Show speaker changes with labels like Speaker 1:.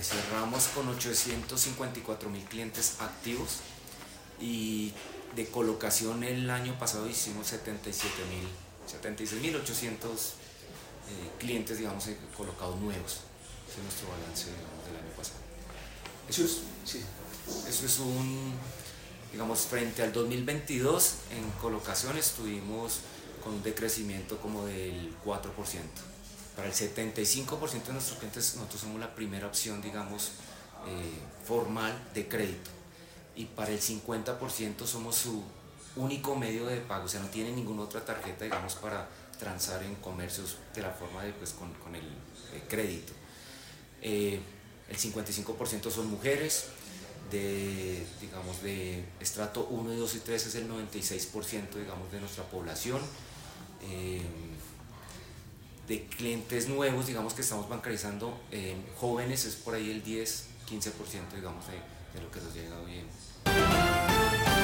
Speaker 1: estábamos con 854 mil clientes activos y de colocación el año pasado hicimos 77 mil, 76.800 clientes, digamos, colocados nuevos. Ese es nuestro balance del año pasado.
Speaker 2: Eso es, sí.
Speaker 1: Eso es un, digamos, frente al 2022 en colocación estuvimos con un decrecimiento como del 4%. Para el 75% de nuestros clientes nosotros somos la primera opción, digamos, eh, formal de crédito. Y para el 50% somos su único medio de pago, o sea, no tienen ninguna otra tarjeta, digamos, para transar en comercios de la forma de, pues, con, el eh, crédito. Eh, el 55% son mujeres, de, digamos, de estrato 1, 2 y 3 es el 96% digamos, de nuestra población. De clientes nuevos, digamos que estamos bancarizando jóvenes, es por ahí el 10, 15% digamos, de, de lo que nos llega hoy en